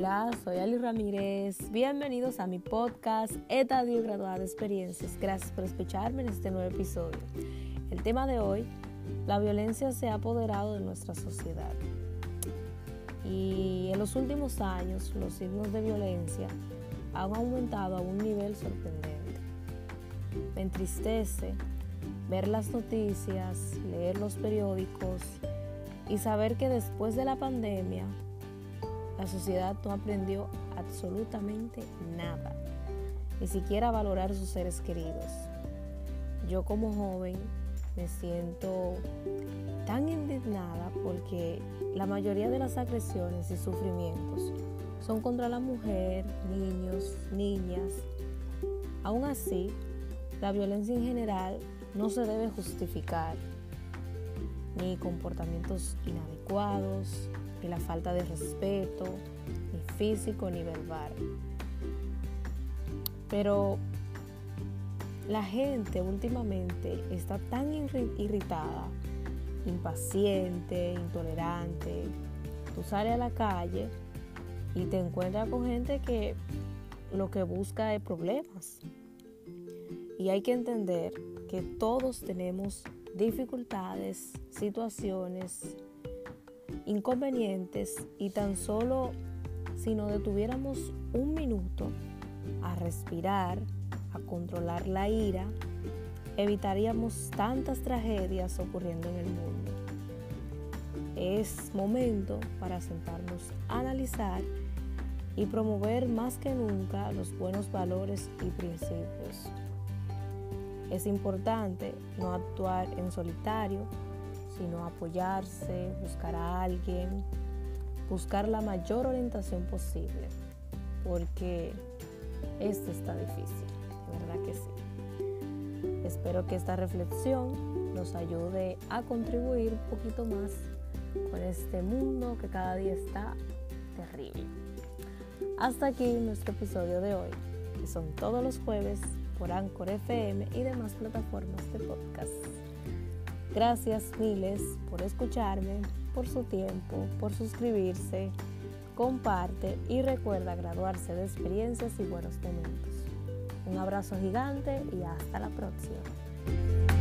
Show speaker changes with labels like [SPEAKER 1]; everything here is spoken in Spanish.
[SPEAKER 1] Hola, soy Ali Ramírez. Bienvenidos a mi podcast Etadio Graduada de Experiencias. Gracias por escucharme en este nuevo episodio. El tema de hoy, la violencia se ha apoderado de nuestra sociedad. Y en los últimos años los signos de violencia han aumentado a un nivel sorprendente. Me entristece ver las noticias, leer los periódicos y saber que después de la pandemia la sociedad no aprendió absolutamente nada, ni siquiera a valorar sus seres queridos. Yo como joven me siento tan indignada porque la mayoría de las agresiones y sufrimientos son contra la mujer, niños, niñas. Aún así, la violencia en general no se debe justificar, ni comportamientos inadecuados, ni la falta de respeto, ni físico ni verbal. Pero la gente últimamente está tan irritada, impaciente, intolerante. Tú sales a la calle y te encuentras con gente que lo que busca es problemas. Y hay que entender que todos tenemos dificultades, situaciones, inconvenientes y tan solo si nos detuviéramos un minuto a respirar, a controlar la ira, evitaríamos tantas tragedias ocurriendo en el mundo. Es momento para sentarnos analizar y promover más que nunca los buenos valores y principios. Es importante no actuar en solitario, sino apoyarse, buscar a alguien, buscar la mayor orientación posible, porque esto está difícil, de verdad que sí. Espero que esta reflexión nos ayude a contribuir un poquito más con este mundo que cada día está terrible. Hasta aquí nuestro episodio de hoy, que son todos los jueves por Anchor FM y demás plataformas de podcast. Gracias miles por escucharme, por su tiempo, por suscribirse, comparte y recuerda graduarse de experiencias y buenos momentos. Un abrazo gigante y hasta la próxima.